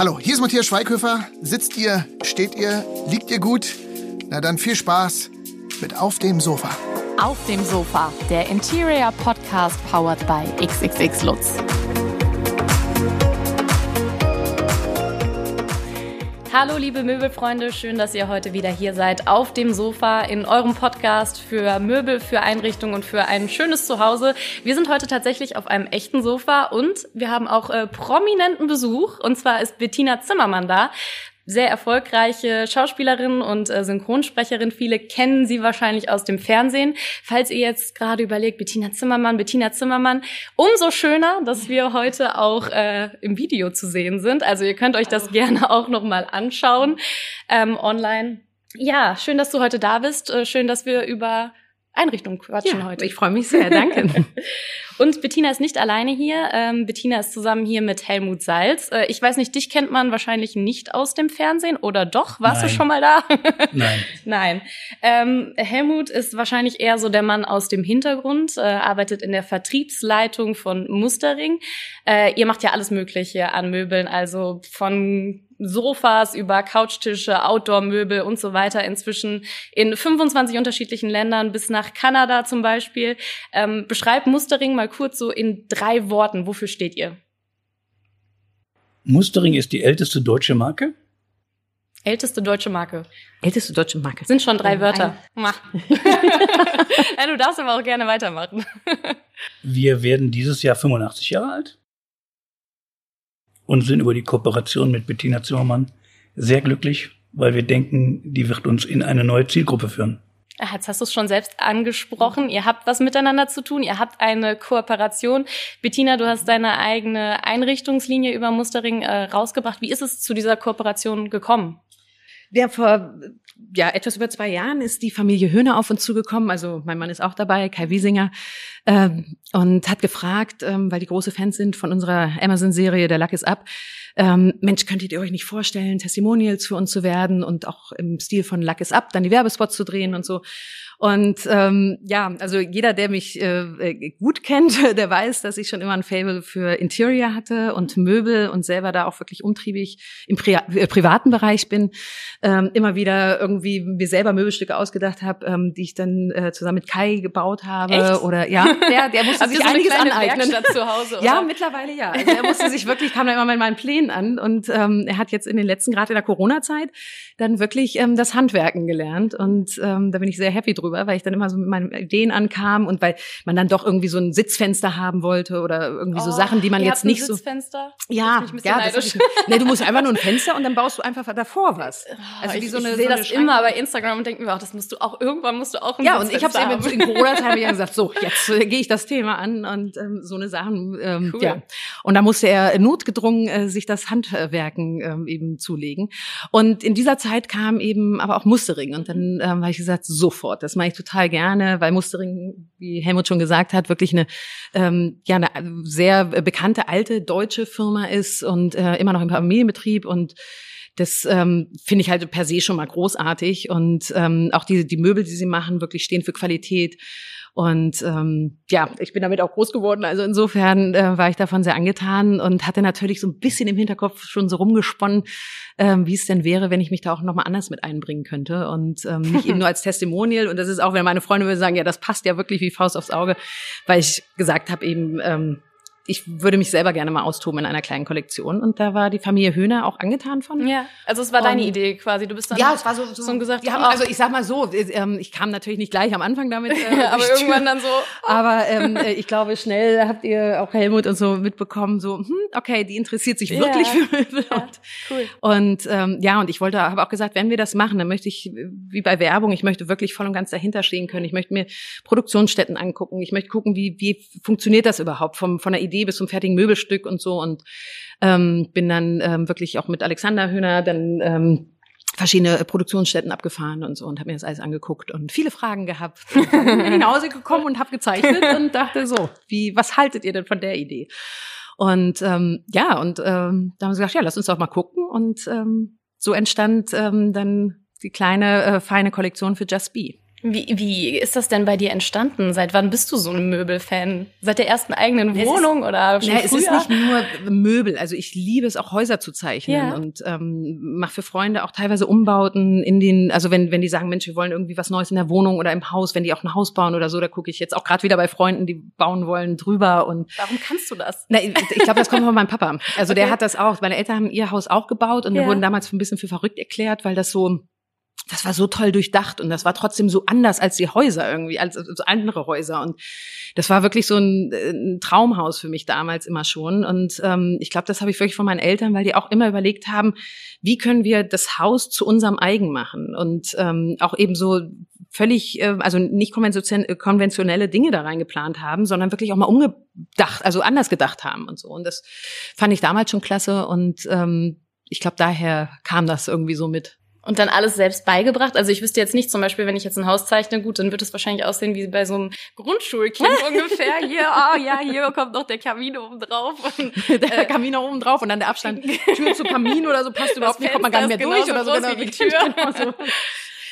Hallo, hier ist Matthias Schweighöfer. Sitzt ihr, steht ihr, liegt ihr gut? Na dann viel Spaß mit Auf dem Sofa. Auf dem Sofa, der Interior Podcast powered by XXX Lutz. Hallo liebe Möbelfreunde, schön, dass ihr heute wieder hier seid auf dem Sofa in eurem Podcast für Möbel, für Einrichtungen und für ein schönes Zuhause. Wir sind heute tatsächlich auf einem echten Sofa und wir haben auch äh, prominenten Besuch. Und zwar ist Bettina Zimmermann da sehr erfolgreiche Schauspielerin und äh, Synchronsprecherin. Viele kennen sie wahrscheinlich aus dem Fernsehen. Falls ihr jetzt gerade überlegt, Bettina Zimmermann, Bettina Zimmermann, umso schöner, dass wir heute auch äh, im Video zu sehen sind. Also ihr könnt euch das gerne auch noch mal anschauen ähm, online. Ja, schön, dass du heute da bist. Äh, schön, dass wir über Einrichtung quatschen ja, heute. Ich freue mich sehr, danke. und Bettina ist nicht alleine hier. Ähm, Bettina ist zusammen hier mit Helmut Salz. Äh, ich weiß nicht, dich kennt man wahrscheinlich nicht aus dem Fernsehen oder doch? Warst Nein. du schon mal da? Nein. Nein. Ähm, Helmut ist wahrscheinlich eher so der Mann aus dem Hintergrund, äh, arbeitet in der Vertriebsleitung von Mustering. Äh, ihr macht ja alles Mögliche an Möbeln, also von Sofas über Couchtische, Outdoor-Möbel und so weiter inzwischen in 25 unterschiedlichen Ländern bis nach Kanada zum Beispiel. Ähm, beschreibt Mustering mal kurz so in drei Worten. Wofür steht ihr? Mustering ist die älteste deutsche Marke. Älteste deutsche Marke. Älteste deutsche Marke. Sind schon drei Wörter. Mach. ja, du darfst aber auch gerne weitermachen. Wir werden dieses Jahr 85 Jahre alt und sind über die Kooperation mit Bettina Zimmermann sehr glücklich, weil wir denken, die wird uns in eine neue Zielgruppe führen. Jetzt hast du es schon selbst angesprochen. Ihr habt was miteinander zu tun. Ihr habt eine Kooperation. Bettina, du hast deine eigene Einrichtungslinie über Mustering äh, rausgebracht. Wie ist es zu dieser Kooperation gekommen? Ja, vor ja, etwas über zwei Jahren ist die Familie Höhner auf uns zugekommen. Also mein Mann ist auch dabei, Kai Wiesinger, ähm, und hat gefragt, ähm, weil die große Fans sind von unserer Amazon-Serie Der Luck is Up, ähm, Mensch, könntet ihr euch nicht vorstellen, Testimonials für uns zu werden und auch im Stil von Luck is Up dann die Werbespots zu drehen und so. Und ähm, ja, also jeder, der mich äh, äh gut kennt, der weiß, dass ich schon immer ein Fable für Interior hatte und Möbel und selber da auch wirklich umtriebig im Pri äh, privaten Bereich bin. Ähm, immer wieder irgendwie mir selber Möbelstücke ausgedacht habe, ähm, die ich dann äh, zusammen mit Kai gebaut habe. Echt? Oder ja, der, der musste sich so einiges aneignen. zu Hause? Ja, mittlerweile ja. Also er musste sich wirklich, kam da immer mit meinen Plänen an und ähm, er hat jetzt in den letzten, gerade in der Corona-Zeit, dann wirklich ähm, das Handwerken gelernt und ähm, da bin ich sehr happy drüber drüber, weil ich dann immer so mit meinen Ideen ankam und weil man dann doch irgendwie so ein Sitzfenster haben wollte oder irgendwie oh, so Sachen, die man jetzt nicht so. Sitzfenster? Ja, ja. Das ich, nee, du musst einfach nur ein Fenster und dann baust du einfach davor was. Oh, also wie ich, so eine, ich sehe so das immer bei Instagram und denke mir auch, das musst du auch irgendwann musst du auch ein Ja, und ich habe es eben in Corona-Zeit ja gesagt, so jetzt äh, gehe ich das Thema an und ähm, so eine Sachen. Ähm, cool. Ja, und da musste er notgedrungen äh, sich das Handwerken ähm, eben zulegen. Und in dieser Zeit kam eben aber auch Mustering und dann ähm, habe ich gesagt, sofort, das mache ich total gerne, weil Mustering, wie Helmut schon gesagt hat, wirklich eine, ähm, ja, eine sehr bekannte alte deutsche Firma ist und äh, immer noch im Familienbetrieb und das ähm, finde ich halt per se schon mal großartig und ähm, auch die, die Möbel, die sie machen, wirklich stehen für Qualität und ähm, ja, ich bin damit auch groß geworden. Also insofern äh, war ich davon sehr angetan und hatte natürlich so ein bisschen im Hinterkopf schon so rumgesponnen, ähm, wie es denn wäre, wenn ich mich da auch nochmal anders mit einbringen könnte. Und ähm, nicht eben nur als Testimonial. Und das ist auch, wenn meine Freunde würden sagen, ja, das passt ja wirklich wie Faust aufs Auge, weil ich gesagt habe eben, ähm, ich würde mich selber gerne mal austoben in einer kleinen Kollektion. Und da war die Familie Höhner auch angetan von. Ja, also es war und deine Idee quasi. Du bist dann ja, es war so, so, so gesagt. Die haben, also ich sag mal so, ähm, ich kam natürlich nicht gleich am Anfang damit. Äh, aber irgendwann dann so. Aber ähm, äh, ich glaube, schnell habt ihr auch Helmut und so mitbekommen, so, hm, okay, die interessiert sich wirklich ja. für Möbel. Ja, cool. Und ähm, ja, und ich wollte, habe auch gesagt, wenn wir das machen, dann möchte ich, wie bei Werbung, ich möchte wirklich voll und ganz dahinter stehen können. Ich möchte mir Produktionsstätten angucken. Ich möchte gucken, wie, wie funktioniert das überhaupt vom, von der Idee bis zum fertigen Möbel Möbelstück und so und ähm, bin dann ähm, wirklich auch mit Alexander Höhner dann ähm, verschiedene Produktionsstätten abgefahren und so und habe mir das alles angeguckt und viele Fragen gehabt. Und bin nach Hause gekommen und habe gezeichnet und dachte so, wie, was haltet ihr denn von der Idee? Und ähm, ja, und ähm, da haben sie gesagt, ja, lass uns doch mal gucken. Und ähm, so entstand ähm, dann die kleine, äh, feine Kollektion für Just Be. Wie, wie ist das denn bei dir entstanden? Seit wann bist du so ein Möbelfan? Seit der ersten eigenen Wohnung ist, oder schon na? Es ist nicht nur Möbel. Also ich liebe es auch Häuser zu zeichnen ja. und ähm, mache für Freunde auch teilweise Umbauten in den, also wenn wenn die sagen, Mensch, wir wollen irgendwie was Neues in der Wohnung oder im Haus, wenn die auch ein Haus bauen oder so, da gucke ich jetzt auch gerade wieder bei Freunden, die bauen wollen, drüber und. Warum kannst du das? Na, ich glaube, das kommt von meinem Papa. Also okay. der hat das auch. Meine Eltern haben ihr Haus auch gebaut und ja. wir wurden damals ein bisschen für verrückt erklärt, weil das so das war so toll durchdacht und das war trotzdem so anders als die Häuser irgendwie, als, als andere Häuser. Und das war wirklich so ein, ein Traumhaus für mich damals immer schon. Und ähm, ich glaube, das habe ich wirklich von meinen Eltern, weil die auch immer überlegt haben, wie können wir das Haus zu unserem eigen machen und ähm, auch eben so völlig, äh, also nicht konventionelle Dinge da reingeplant haben, sondern wirklich auch mal umgedacht, also anders gedacht haben und so. Und das fand ich damals schon klasse und ähm, ich glaube, daher kam das irgendwie so mit. Und dann alles selbst beigebracht. Also ich wüsste jetzt nicht, zum Beispiel, wenn ich jetzt ein Haus zeichne, gut, dann wird es wahrscheinlich aussehen wie bei so einem Grundschulkind ungefähr. Hier, ah oh, ja, hier kommt noch der Kamin oben drauf. Und, der äh, Kamin oben drauf und dann der Abstand Tür zu Kamin oder so passt überhaupt nicht, kommt man gar nicht mehr durch oder so. Genau, wie die Tür. Genau so.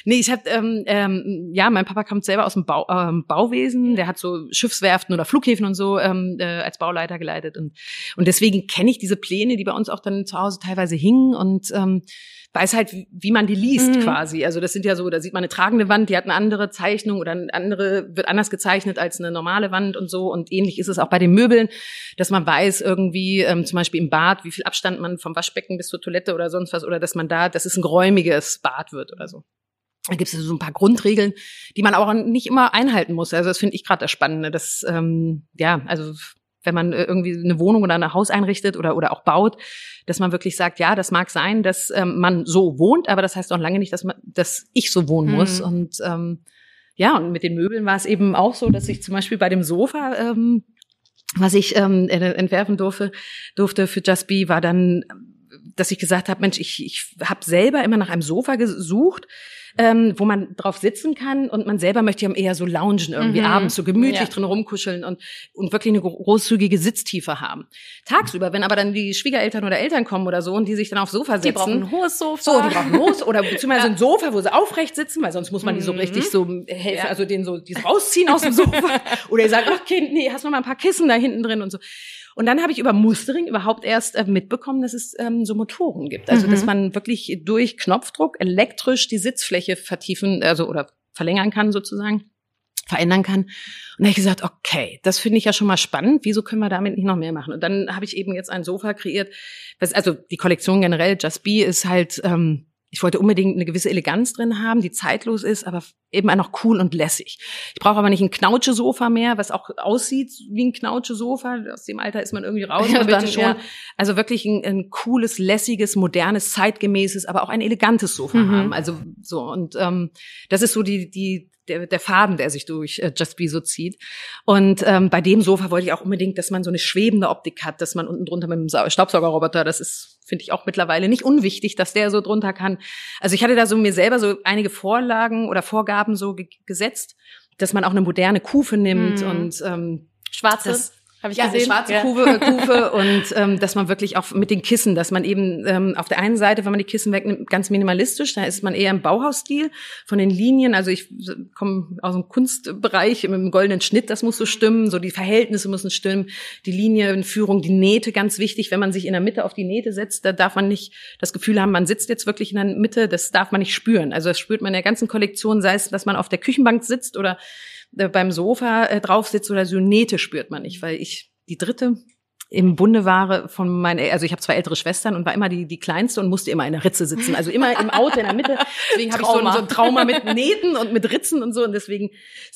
Nee, ich hab, ähm, ähm, ja, mein Papa kommt selber aus dem Bau, ähm, Bauwesen, der hat so Schiffswerften oder Flughäfen und so ähm, äh, als Bauleiter geleitet und und deswegen kenne ich diese Pläne, die bei uns auch dann zu Hause teilweise hingen und ähm, weiß halt, wie man die liest mhm. quasi. Also das sind ja so, da sieht man eine tragende Wand, die hat eine andere Zeichnung oder eine andere wird anders gezeichnet als eine normale Wand und so. Und ähnlich ist es auch bei den Möbeln, dass man weiß irgendwie ähm, zum Beispiel im Bad, wie viel Abstand man vom Waschbecken bis zur Toilette oder sonst was oder dass man da, dass es ein geräumiges Bad wird oder so. Da gibt es so ein paar Grundregeln, die man auch nicht immer einhalten muss. Also das finde ich gerade das Spannende. Das, ähm, ja, also wenn man äh, irgendwie eine Wohnung oder ein Haus einrichtet oder, oder auch baut, dass man wirklich sagt, ja, das mag sein, dass ähm, man so wohnt, aber das heißt auch lange nicht, dass man, dass ich so wohnen muss. Mhm. Und ähm, ja, und mit den Möbeln war es eben auch so, dass ich zum Beispiel bei dem Sofa, ähm, was ich ähm, entwerfen durfte, durfte für Just Be, war dann, dass ich gesagt habe, Mensch, ich, ich habe selber immer nach einem Sofa gesucht, ähm, wo man drauf sitzen kann und man selber möchte ja eher so loungen irgendwie mhm. abends so gemütlich ja. drin rumkuscheln und und wirklich eine großzügige Sitztiefe haben. Tagsüber, wenn aber dann die Schwiegereltern oder Eltern kommen oder so und die sich dann aufs Sofa setzen, die brauchen ein hohes Sofa. So, die brauchen ein hohes oder beziehungsweise ja. ein Sofa, wo sie aufrecht sitzen, weil sonst muss man die so mhm. richtig so helfen, ja. also den so die rausziehen aus dem Sofa oder ihr sagt, ach Kind, nee, hast noch mal ein paar Kissen da hinten drin und so. Und dann habe ich über Mustering überhaupt erst äh, mitbekommen, dass es ähm, so Motoren gibt. Also, mhm. dass man wirklich durch Knopfdruck elektrisch die Sitzfläche vertiefen, also oder verlängern kann sozusagen verändern kann. Und da habe ich gesagt, okay, das finde ich ja schon mal spannend. Wieso können wir damit nicht noch mehr machen? Und dann habe ich eben jetzt ein Sofa kreiert. Was, also die Kollektion generell, Just Be, ist halt ähm, ich wollte unbedingt eine gewisse Eleganz drin haben, die zeitlos ist, aber eben auch noch cool und lässig. Ich brauche aber nicht ein Knautsche-Sofa mehr, was auch aussieht wie ein Knautsche-Sofa. Aus dem Alter ist man irgendwie raus. Ja, dann, schon. Ja. Also wirklich ein, ein, cooles, lässiges, modernes, zeitgemäßes, aber auch ein elegantes Sofa mhm. haben. Also so und ähm, das ist so die die der, der Faden, der sich durch äh, Just Be so zieht. Und ähm, bei dem Sofa wollte ich auch unbedingt, dass man so eine schwebende Optik hat, dass man unten drunter mit dem Staubsaugerroboter, das ist, finde ich auch mittlerweile nicht unwichtig, dass der so drunter kann. Also ich hatte da so mir selber so einige Vorlagen oder Vorgaben so ge gesetzt, dass man auch eine moderne Kufe nimmt mhm. und ähm, Schwarze. Das, habe ich ja, gesehen. schwarze ja. Kufe, äh, Kufe und ähm, dass man wirklich auch mit den Kissen, dass man eben ähm, auf der einen Seite, wenn man die Kissen wegnimmt, ganz minimalistisch, da ist man eher im Bauhausstil von den Linien. Also ich komme aus dem Kunstbereich mit dem goldenen Schnitt, das muss so stimmen, so die Verhältnisse müssen stimmen, die Linienführung, die Nähte, ganz wichtig. Wenn man sich in der Mitte auf die Nähte setzt, da darf man nicht das Gefühl haben, man sitzt jetzt wirklich in der Mitte, das darf man nicht spüren. Also das spürt man in der ganzen Kollektion, sei es, dass man auf der Küchenbank sitzt oder beim Sofa äh, drauf sitzt oder so Nähte spürt man nicht, weil ich die dritte im Bunde war von meinen, also ich habe zwei ältere Schwestern und war immer die, die kleinste und musste immer in der Ritze sitzen. Also immer im Auto in der Mitte. Deswegen habe ich so ein, so ein Trauma mit Nähten und mit Ritzen und so. Und deswegen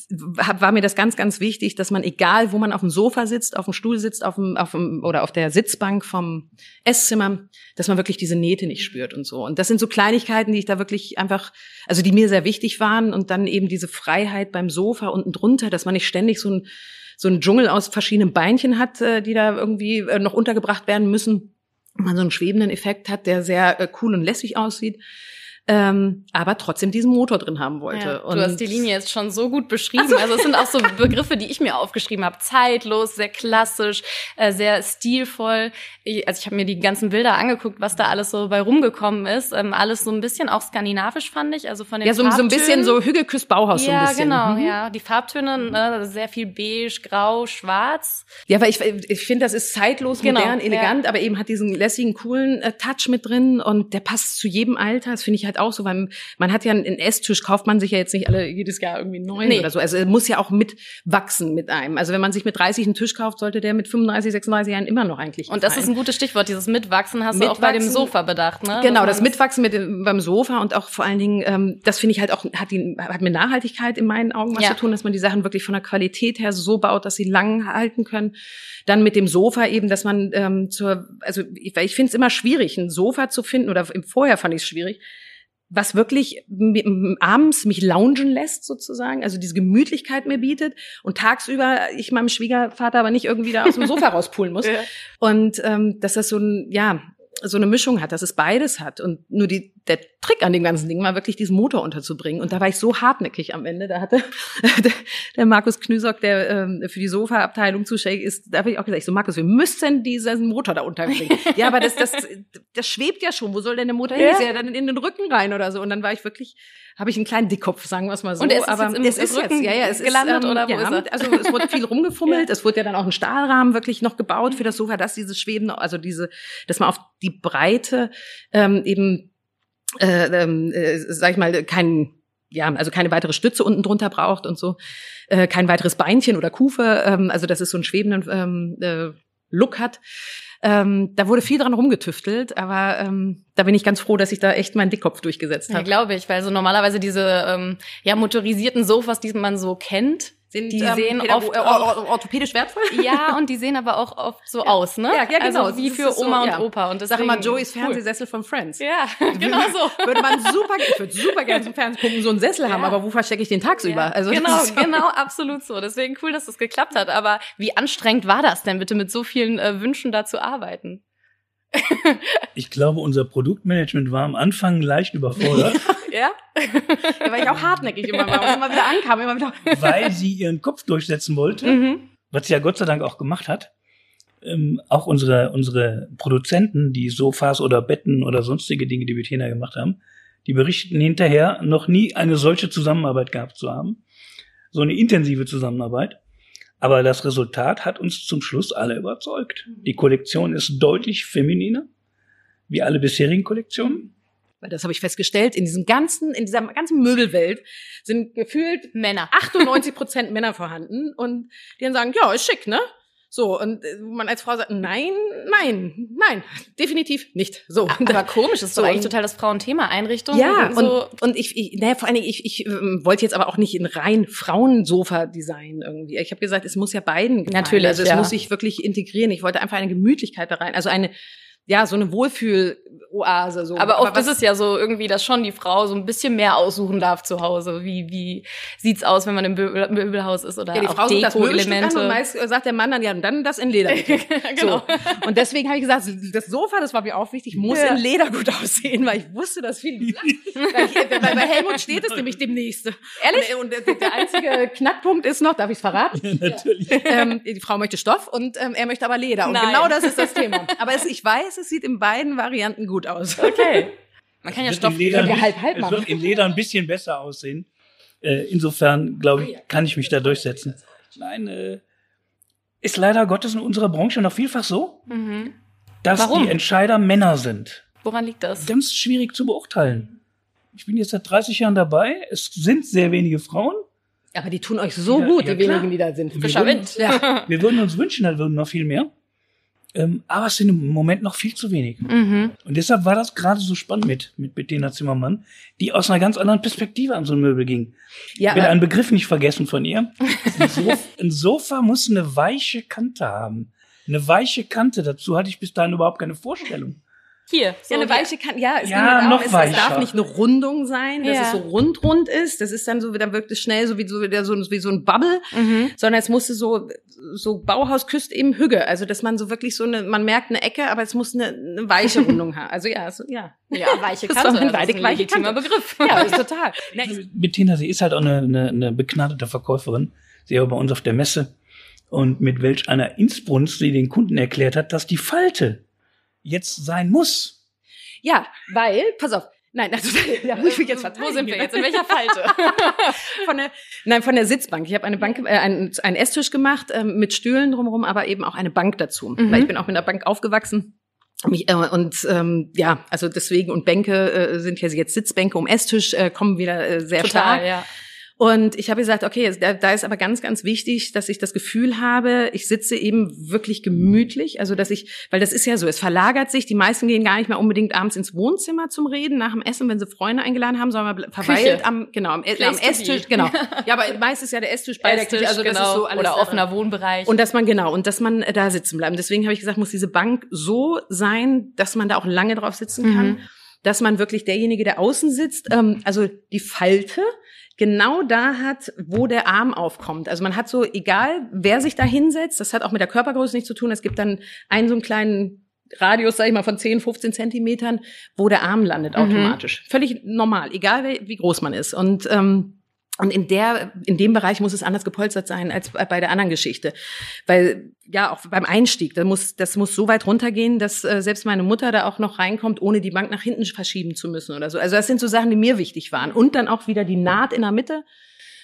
war mir das ganz, ganz wichtig, dass man, egal wo man auf dem Sofa sitzt, auf dem Stuhl sitzt, auf dem, auf dem oder auf der Sitzbank vom Esszimmer, dass man wirklich diese Nähte nicht spürt und so. Und das sind so Kleinigkeiten, die ich da wirklich einfach, also die mir sehr wichtig waren. Und dann eben diese Freiheit beim Sofa unten drunter, dass man nicht ständig so ein so ein Dschungel aus verschiedenen Beinchen hat, äh, die da irgendwie äh, noch untergebracht werden müssen. Man so einen schwebenden Effekt hat, der sehr äh, cool und lässig aussieht. Ähm, aber trotzdem diesen Motor drin haben wollte. Ja, du hast die Linie jetzt schon so gut beschrieben. So. Also es sind auch so Begriffe, die ich mir aufgeschrieben habe. Zeitlos, sehr klassisch, äh, sehr stilvoll. Ich, also ich habe mir die ganzen Bilder angeguckt, was da alles so bei rumgekommen ist. Ähm, alles so ein bisschen auch skandinavisch fand ich, also von den Ja, so, so ein bisschen so Hügelküss Bauhaus ja, so ein bisschen. genau, mhm. ja. Die Farbtöne, ne, sehr viel beige, grau, schwarz. Ja, weil ich, ich finde, das ist zeitlos, genau, modern, elegant, ja. aber eben hat diesen lässigen, coolen äh, Touch mit drin und der passt zu jedem Alter. Das finde ich halt auch so, weil man hat ja einen Esstisch, kauft man sich ja jetzt nicht alle jedes Jahr irgendwie neu nee. oder so. Also er muss ja auch mitwachsen mit einem. Also wenn man sich mit 30 einen Tisch kauft, sollte der mit 35, 36 Jahren immer noch eigentlich. Und das ist ein gutes Stichwort, dieses Mitwachsen hast mitwachsen, du auch bei dem Sofa bedacht, ne? Genau, das Mitwachsen mit dem, beim Sofa und auch vor allen Dingen, ähm, das finde ich halt auch, hat, die, hat mit Nachhaltigkeit in meinen Augen was ja. zu tun, dass man die Sachen wirklich von der Qualität her so baut, dass sie lang halten können. Dann mit dem Sofa eben, dass man ähm, zur, also ich, ich finde es immer schwierig, ein Sofa zu finden, oder im Vorher fand ich es schwierig, was wirklich abends mich loungen lässt sozusagen, also diese Gemütlichkeit mir bietet und tagsüber ich meinem Schwiegervater aber nicht irgendwie da aus dem Sofa rauspulen muss. Ja. Und ähm, dass das so ein, ja, so eine Mischung hat, dass es beides hat. Und nur die, der Trick an dem ganzen Ding war wirklich diesen Motor unterzubringen. Und da war ich so hartnäckig am Ende. Da hatte der, der Markus Knüsock, der ähm, für die Sofa-Abteilung zuständig ist, da habe ich auch gesagt, ich so Markus, wir müssen diesen Motor da unterbringen. ja, aber das, das, das schwebt ja schon. Wo soll denn der Motor hin? Ist ja dann in den Rücken rein oder so. Und dann war ich wirklich habe ich einen kleinen Dickkopf, sagen wir es mal so. Und es ist aber jetzt im, es ist Rücken jetzt, ja, ja, es gelandet ist, ähm, oder wo ja, ist er? Also es wurde viel rumgefummelt. ja. Es wurde ja dann auch ein Stahlrahmen wirklich noch gebaut für das Sofa, dass dieses Schweben, also diese, dass man auf die Breite ähm, eben, äh, äh, sag ich mal, keinen ja, also keine weitere Stütze unten drunter braucht und so, äh, kein weiteres Beinchen oder Kufe, ähm, also dass es so einen schwebenden ähm, äh, Look hat. Ähm, da wurde viel dran rumgetüftelt, aber ähm, da bin ich ganz froh, dass ich da echt meinen Dickkopf durchgesetzt habe. Ja, glaube ich, weil so normalerweise diese ähm, ja motorisierten Sofas, die man so kennt, sind, die ähm, sehen oft äh, orthopädisch wertvoll. Ja, und die sehen aber auch oft so ja. aus, ne? Ja, ja genau. Also wie für Oma so, und Opa. Und deswegen, Sag mal, Joeys Fernsehsessel von Friends. Ja, genau so. Würde man super, ich würde super gerne zum Fernsehen gucken, so einen Sessel haben, aber wo verstecke ich den tagsüber? Ja. Also genau, so. genau, absolut so. Deswegen cool, dass das geklappt hat. Aber wie anstrengend war das denn bitte, mit so vielen äh, Wünschen da zu arbeiten? Ich glaube, unser Produktmanagement war am Anfang leicht überfordert. ja? ja, weil ich auch hartnäckig immer war und immer wieder ankam, immer wieder. weil sie ihren Kopf durchsetzen wollte, mhm. was sie ja Gott sei Dank auch gemacht hat. Ähm, auch unsere, unsere Produzenten, die Sofas oder Betten oder sonstige Dinge, die wir Bettina gemacht haben, die berichten hinterher, noch nie eine solche Zusammenarbeit gehabt zu haben. So eine intensive Zusammenarbeit. Aber das Resultat hat uns zum Schluss alle überzeugt. Die Kollektion ist deutlich femininer, wie alle bisherigen Kollektionen. Weil das habe ich festgestellt, in diesem ganzen, in dieser ganzen Möbelwelt sind gefühlt Männer. 98 Prozent Männer vorhanden und die dann sagen, ja, ist schick, ne? So, und äh, man als Frau sagt, nein, nein, nein, definitiv nicht. So. Aber komisch, ist so, eigentlich total das Frauenthema, Einrichtung. Ja, und, so. und, und ich, ich naja, vor allen Dingen, ich, ich ähm, wollte jetzt aber auch nicht in rein Frauensofa-Design irgendwie. Ich habe gesagt, es muss ja beiden gefallen. Natürlich, Also es ja. muss sich wirklich integrieren. Ich wollte einfach eine Gemütlichkeit da rein. Also eine ja, so eine Wohlfühl-Oase. So. Aber oft Aber ist es ja so irgendwie, dass schon die Frau so ein bisschen mehr aussuchen darf zu Hause. Wie, wie sieht's aus, wenn man im Möbelhaus ist oder ja, die Frau Deko das Möbelstück und meist sagt der Mann dann, ja, dann das in Leder. genau. So. Und deswegen habe ich gesagt, das Sofa, das war mir auch wichtig, muss ja. in Leder gut aussehen, weil ich wusste, dass viele weil, weil bei Helmut steht es nämlich demnächst. Ehrlich? Und, und der, einzige Knackpunkt ist noch, darf ich es verraten? Ja, natürlich. Ähm, die Frau möchte Stoff und ähm, er möchte aber Leder. Und Nein. genau das ist das Thema. Aber es, ich weiß, es sieht in beiden Varianten gut aus. Okay. Man kann ja Stoff Leder ja halb halb machen. Es wird im Leder ein bisschen besser aussehen. Äh, insofern, glaube ich, kann ich mich da durchsetzen. Nein, äh, ist leider Gottes in unserer Branche noch vielfach so, mhm. dass Warum? die Entscheider Männer sind. Woran liegt das? Ganz schwierig zu beurteilen. Ich bin jetzt seit 30 Jahren dabei. Es sind sehr wenige Frauen. Aber die tun euch so ja, gut, ja, die klar. wenigen, die da sind. Frischer Wind. Ja. Wir würden uns wünschen, da würden noch viel mehr. Ähm, aber es sind im Moment noch viel zu wenig. Mhm. Und deshalb war das gerade so spannend mit, mit Bettina Zimmermann, die aus einer ganz anderen Perspektive an so ein Möbel ging. Ja, ich will einen Begriff nicht vergessen von ihr. Ein Sofa, ein Sofa muss eine weiche Kante haben. Eine weiche Kante, dazu hatte ich bis dahin überhaupt keine Vorstellung. Hier. So ja, eine weiche Kante. Ja, es, ja, noch es, weicher. es darf nicht eine Rundung sein, dass Ja. es so rund-rund ist. Das ist dann so, dann wirkt es schnell so wie so, wieder so, wie so ein Bubble. Mhm. Sondern es musste so, so Bauhaus küsst eben Hügge. Also, dass man so wirklich so eine, man merkt eine Ecke, aber es muss eine, eine weiche Rundung haben. Also, ja, so, ja. Ja, weiche Kante. war das ist ein weiche legitimer Kante. Begriff. Ja, ist total. Bettina, sie ist halt auch eine, eine, eine begnadete Verkäuferin. Sie war bei uns auf der Messe. Und mit welch einer Inbrunst sie den Kunden erklärt hat, dass die Falte jetzt sein muss. ja, weil, pass auf. Nein, also, da muss ich mich jetzt verteidigen. Wo sind wir jetzt? In welcher Falte? von der, nein, von der Sitzbank. Ich habe eine Bank, äh, einen, einen Esstisch gemacht ähm, mit Stühlen drumherum, aber eben auch eine Bank dazu. Mhm. Weil ich bin auch mit einer Bank aufgewachsen. Mich, äh, und ähm, ja, also deswegen und Bänke äh, sind ja jetzt Sitzbänke um Esstisch äh, kommen wieder äh, sehr stark. Total, ja. Und ich habe gesagt, okay, da, da ist aber ganz, ganz wichtig, dass ich das Gefühl habe, ich sitze eben wirklich gemütlich. Also dass ich, weil das ist ja so, es verlagert sich. Die meisten gehen gar nicht mehr unbedingt abends ins Wohnzimmer zum Reden nach dem Essen, wenn sie Freunde eingeladen haben, sondern verweilt Küche. am genau am, äh, Place am. Esstisch. Genau. Ja, aber meist ist ja der Esstisch bei der Küche. Also das genau. ist so alles Oder drin. offener Wohnbereich. Und dass man genau und dass man äh, da sitzen bleibt. Deswegen habe ich gesagt, muss diese Bank so sein, dass man da auch lange drauf sitzen kann, Mhm. dass man wirklich derjenige, der außen sitzt, ähm, also die Falte genau da hat, wo der Arm aufkommt. Also man hat so, egal wer sich da hinsetzt, das hat auch mit der Körpergröße nichts zu tun. Es gibt dann einen so einen kleinen Radius, sag ich mal, von 10, 15 Zentimetern, wo der Arm landet Mhm. automatisch. Völlig normal, egal wie, wie groß man ist. Und ähm, und in der, in dem Bereich muss es anders gepolstert sein als bei der anderen Geschichte. Weil, ja, auch beim Einstieg, da muss, das muss so weit runtergehen, dass äh, selbst meine Mutter da auch noch reinkommt, ohne die Bank nach hinten verschieben zu müssen oder so. Also das sind so Sachen, die mir wichtig waren. Und dann auch wieder die Naht in der Mitte,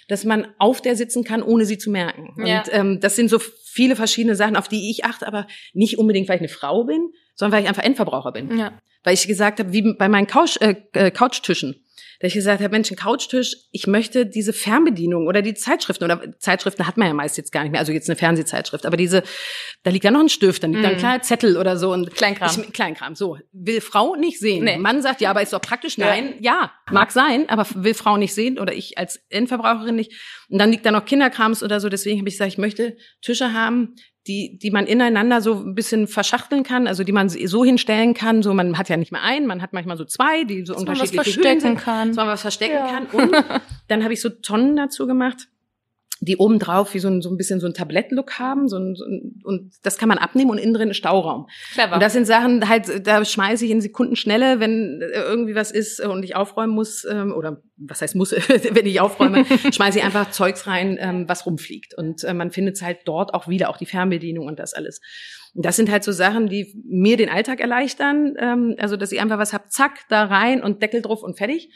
dass man auf der sitzen kann, ohne sie zu merken. Ja. Und ähm, das sind so viele verschiedene Sachen, auf die ich achte, aber nicht unbedingt, weil ich eine Frau bin, sondern weil ich einfach Endverbraucher bin ja. weil ich gesagt habe, wie bei meinen Couch, äh, äh, Couchtischen, da ich gesagt habe, Mensch, ein Couchtisch, ich möchte diese Fernbedienung oder die Zeitschriften oder Zeitschriften hat man ja meist jetzt gar nicht mehr, also jetzt eine Fernsehzeitschrift, aber diese, da liegt ja noch ein Stift, dann liegt da ein Mhm. kleiner Zettel oder so und Kleinkram. Ich, Kleinkram, so will Frau nicht sehen. Nee. Mann sagt, ja, aber ist doch praktisch. Ja. Nein, ja, mag sein, aber will Frau nicht sehen oder ich als Endverbraucherin nicht. Und dann liegt da noch Kinderkrams oder so. Deswegen habe ich gesagt, ich möchte Tische haben, die, die man ineinander so ein bisschen verschachteln kann, also die man so hinstellen kann. So, man hat ja nicht mehr einen, man hat manchmal so zwei, die so Dass man was unterschiedliche Höhen verstecken sind, kann. dass man was verstecken Ja. kann. Und dann habe ich so Tonnen dazu gemacht, die oben drauf wie so ein, so ein bisschen so ein Tablettlook haben, so ein, so ein, und das kann man abnehmen und innen drin ist Stauraum. Clever. Und das sind Sachen, halt, da schmeiße ich in Sekundenschnelle, wenn äh, irgendwie was ist und ich aufräumen muss, ähm, oder was heißt muss, wenn ich aufräume, schmeiße ich einfach Zeugs rein, ähm, was rumfliegt. Und äh, man findet es halt dort auch wieder, auch die Fernbedienung und das alles. Und das sind halt so Sachen, die mir den Alltag erleichtern. Ähm, also, dass ich einfach was hab, zack, da rein und Deckel drauf und fertig.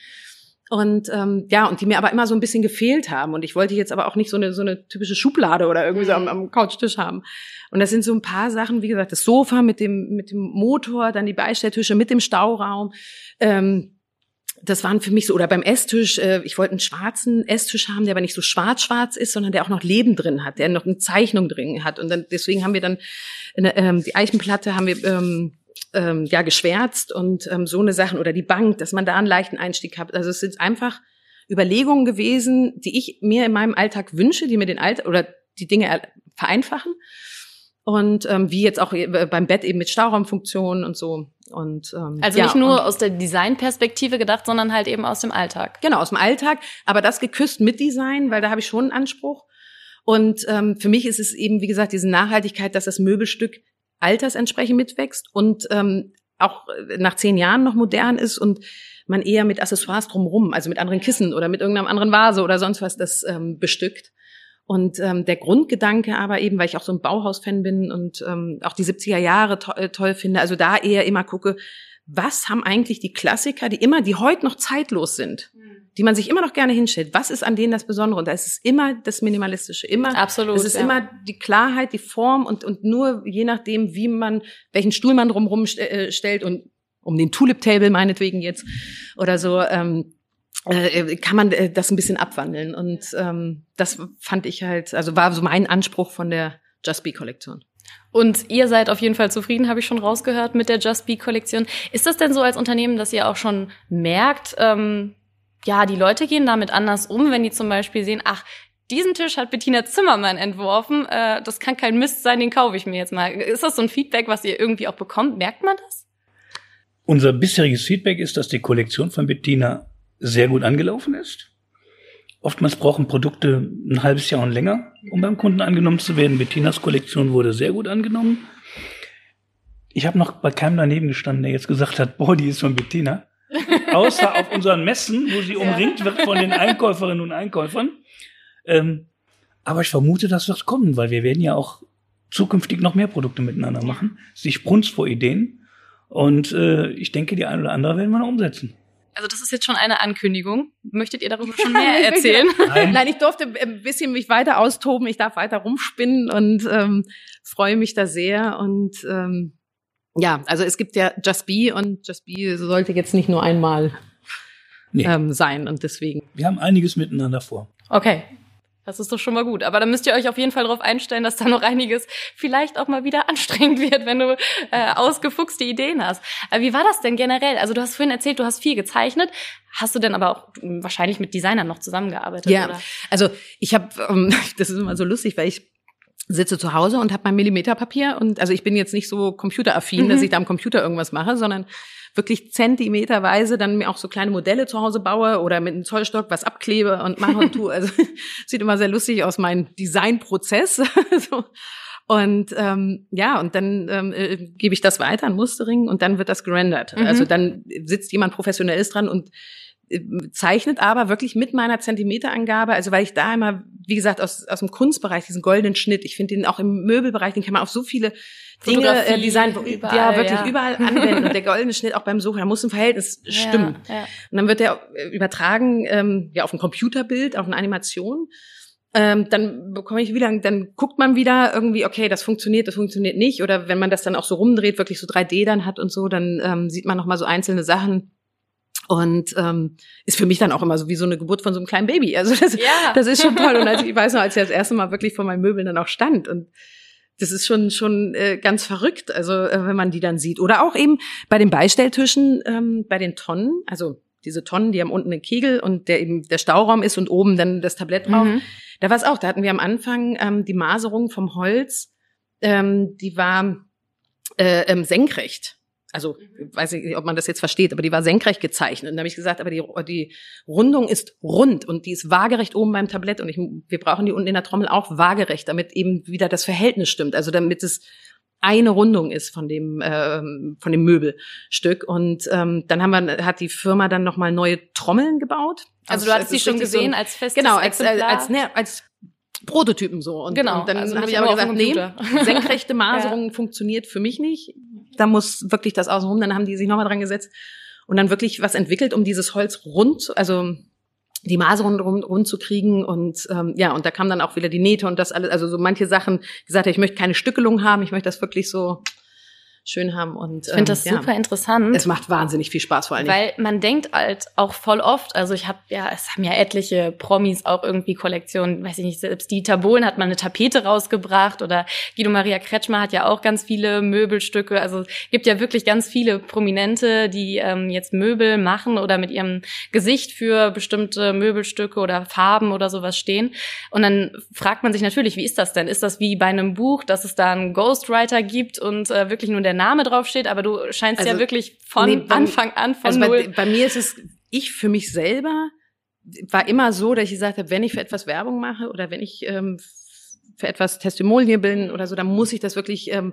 Und ähm, ja, und die mir aber immer so ein bisschen gefehlt haben. Und ich wollte jetzt aber auch nicht so eine so eine typische Schublade oder irgendwie so am, am Couchtisch haben. Und das sind so ein paar Sachen, wie gesagt, das Sofa mit dem mit dem Motor, dann die Beistelltische mit dem Stauraum. Ähm, das waren für mich so, oder beim Esstisch, äh, ich wollte einen schwarzen Esstisch haben, der aber nicht so schwarz-schwarz ist, sondern der auch noch Leben drin hat, der noch eine Zeichnung drin hat. Und dann deswegen haben wir dann eine, ähm, die Eichenplatte haben wir ähm, ähm, ja geschwärzt und ähm, so eine Sachen oder die Bank, dass man da einen leichten Einstieg hat. Also es sind einfach Überlegungen gewesen, die ich mir in meinem Alltag wünsche, die mir den Alltag oder die Dinge er- vereinfachen. Und ähm, wie jetzt auch äh, beim Bett eben mit Stauraumfunktionen und so. Und ähm, also ja, nicht nur und- aus der Designperspektive gedacht, sondern halt eben aus dem Alltag. Genau, aus dem Alltag, aber das geküsst mit Design, weil da habe ich schon einen Anspruch. Und ähm, für mich ist es eben, wie gesagt, diese Nachhaltigkeit, dass das Möbelstück altersentsprechend mitwächst und ähm, auch äh, nach zehn Jahren noch modern ist und man eher mit Accessoires drumrum, also mit anderen Kissen oder mit irgendeinem anderen Vase oder sonst was das ähm, bestückt. Und ähm, der Grundgedanke aber eben, weil ich auch so ein Bauhaus-Fan bin und ähm, auch die 70er Jahre to äh, toll finde, also da eher immer gucke, was haben eigentlich die Klassiker, die immer, die heute noch zeitlos sind, die man sich immer noch gerne hinstellt. Was ist an denen das Besondere? Und da ist es immer das Minimalistische, immer. Absolut, Es ist ja. immer die Klarheit, die Form und und nur je nachdem, wie man welchen Stuhl man drumherum st äh, stellt und um den Tulip Table meinetwegen jetzt oder so. Ähm, äh, kann man äh, das ein bisschen abwandeln und ähm, das fand ich halt, also war so mein Anspruch von der Just Be Kollektion. Und ihr seid auf jeden Fall zufrieden, habe ich schon rausgehört, mit der Just Be Kollektion. Ist das denn so als Unternehmen, dass ihr auch schon merkt, ähm, ja, die Leute gehen damit anders um, wenn die zum Beispiel sehen, ach, diesen Tisch hat Bettina Zimmermann entworfen, äh, das kann kein Mist sein, den kaufe ich mir jetzt mal. Ist das so ein Feedback, was ihr irgendwie auch bekommt? Merkt man das? unser bisheriges Feedback ist, dass die Kollektion von Bettina sehr gut angelaufen ist. Oftmals brauchen Produkte ein halbes Jahr und länger, um beim Kunden angenommen zu werden. Bettinas Kollektion wurde sehr gut angenommen. Ich habe noch bei keinem daneben gestanden, der jetzt gesagt hat, boah, die ist von Bettina. Außer auf unseren Messen, wo sie umringt wird von den Einkäuferinnen und Einkäufern. Ähm, aber ich vermute, das wird kommen, weil wir werden ja auch zukünftig noch mehr Produkte miteinander machen. Sich brunst vor Ideen. Und äh, ich denke, die eine oder andere werden wir noch umsetzen. Also das ist jetzt schon eine Ankündigung. Möchtet ihr darüber schon mehr erzählen? Nein. Nein, ich durfte ein bisschen mich weiter austoben. Ich darf weiter rumspinnen und ähm, freue mich da sehr. Und ähm, ja, also es gibt ja Just Be und Just Be sollte jetzt nicht nur einmal nee. ähm, sein und deswegen. Wir haben einiges miteinander vor. Okay, das ist doch schon mal gut. Aber da müsst ihr euch auf jeden Fall darauf einstellen, dass da noch einiges vielleicht auch mal wieder anstrengend wird, wenn du äh, ausgefuchste Ideen hast. Aber wie war das denn generell? Also du hast vorhin erzählt, du hast viel gezeichnet. Hast du denn aber auch wahrscheinlich mit Designern noch zusammengearbeitet? Ja, oder? also ich habe, ähm, das ist immer so lustig, weil ich sitze zu Hause und habe mein Millimeterpapier und also ich bin jetzt nicht so computeraffin, mhm. dass ich da am Computer irgendwas mache, sondern wirklich zentimeterweise dann mir auch so kleine Modelle zu Hause baue oder mit einem Zollstock was abklebe und mache und tue. Also sieht immer sehr lustig aus, mein Designprozess. so. Und ähm, ja, und dann ähm, äh, gebe ich das weiter an Mustering und dann wird das gerendert. Mhm. Also dann sitzt jemand Professionelles dran und äh, zeichnet aber wirklich mit meiner Zentimeterangabe, also weil ich da immer, wie gesagt, aus, aus dem Kunstbereich, diesen goldenen Schnitt, ich finde den auch im Möbelbereich, den kann man auf so viele Dinge äh, Design, überall, ja, wirklich ja. überall anwenden. Und der goldene Schnitt auch beim Suchen, da muss ein Verhältnis stimmen. Ja, ja. Und dann wird der äh, übertragen ähm, ja auf ein Computerbild, auf eine Animation. Ähm, dann bekomme ich wieder, dann guckt man wieder irgendwie, okay, das funktioniert, das funktioniert nicht. Oder wenn man das dann auch so rumdreht, wirklich so 3D dann hat und so, dann ähm, sieht man noch mal so einzelne Sachen. Und ähm, ist für mich dann auch immer so wie so eine Geburt von so einem kleinen Baby. Also das, ja. das ist schon toll. Und als ich weiß noch, als ich das erste Mal wirklich vor meinen Möbeln dann auch stand und das ist schon schon äh, ganz verrückt, also äh, wenn man die dann sieht. Oder auch eben bei den Beistelltischen, ähm, bei den Tonnen, also diese Tonnen, die haben unten einen Kegel und der eben der Stauraum ist und oben dann das Tablett drauf. Mhm. Da war es auch, da hatten wir am Anfang ähm, die Maserung vom Holz, ähm, die war äh, ähm, senkrecht. Also weiß ich nicht, ob man das jetzt versteht, aber die war senkrecht gezeichnet. Und da habe ich gesagt, aber die, die Rundung ist rund und die ist waagerecht oben beim Tablett und ich, wir brauchen die unten in der Trommel auch waagerecht, damit eben wieder das Verhältnis stimmt. Also damit es eine Rundung ist von dem ähm, von dem Möbelstück und ähm, dann haben wir hat die Firma dann noch mal neue Trommeln gebaut. Also, also du hattest die schon gesehen so, als festes genau als als, als, ne, als Prototypen so und, genau, und dann also habe ich aber gesagt, nee, senkrechte Maserung ja. funktioniert für mich nicht da muss wirklich das außenrum, dann haben die sich nochmal dran gesetzt und dann wirklich was entwickelt, um dieses Holz rund, also die Maserung rund, rund zu kriegen. Und ähm, ja, und da kam dann auch wieder die Nähte und das alles, also so manche Sachen gesagt, ich möchte keine Stückelung haben, ich möchte das wirklich so schön haben. Und, ich finde das ähm, super interessant. Es macht wahnsinnig viel Spaß vor allem. Weil man denkt halt auch voll oft, also ich habe ja, es haben ja etliche Promis auch irgendwie Kollektionen, weiß ich nicht, selbst Dieter Bohlen hat mal eine Tapete rausgebracht oder Guido Maria Kretschmer hat ja auch ganz viele Möbelstücke. Also es gibt ja wirklich ganz viele Prominente, die ähm, jetzt Möbel machen oder mit ihrem Gesicht für bestimmte Möbelstücke oder Farben oder sowas stehen. Und dann fragt man sich natürlich, wie ist das denn? Ist das wie bei einem Buch, dass es da einen Ghostwriter gibt und äh, wirklich nur der der Name draufsteht, aber du scheinst also, ja wirklich von nee, bei, Anfang an von also. Bei, bei mir ist es, ich für mich selber war immer so, dass ich gesagt habe, wenn ich für etwas Werbung mache oder wenn ich ähm, für etwas Testimonial bin oder so, dann muss ich das wirklich ähm,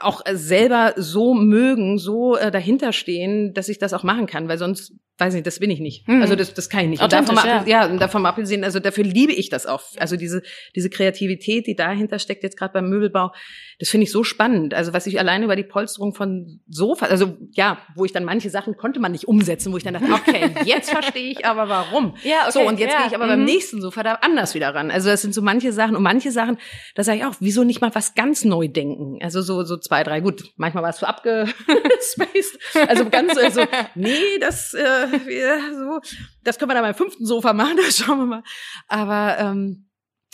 auch selber so mögen, so äh, dahinter stehen, dass ich das auch machen kann, weil sonst weiß nicht, das bin ich nicht. Mhm. Also das, das kann ich nicht. Und davon ja. ja, davon abgesehen, also dafür liebe ich das auch. Also diese diese Kreativität, die dahinter steckt jetzt gerade beim Möbelbau, das finde ich so spannend. Also was ich alleine über die Polsterung von Sofa, also ja, wo ich dann manche Sachen konnte man nicht umsetzen, wo ich dann dachte, okay, jetzt verstehe ich aber warum. Ja, okay, so und jetzt ja. gehe ich aber mhm. beim nächsten Sofa da anders wieder ran. Also das sind so manche Sachen und manche Sachen, da sage ich auch, wieso nicht mal was ganz neu denken? Also so so zwei, drei, gut, manchmal war es so abgespaced. Also ganz also nee, das äh, so, das können wir dann beim fünften Sofa machen, das schauen wir mal. Aber ähm,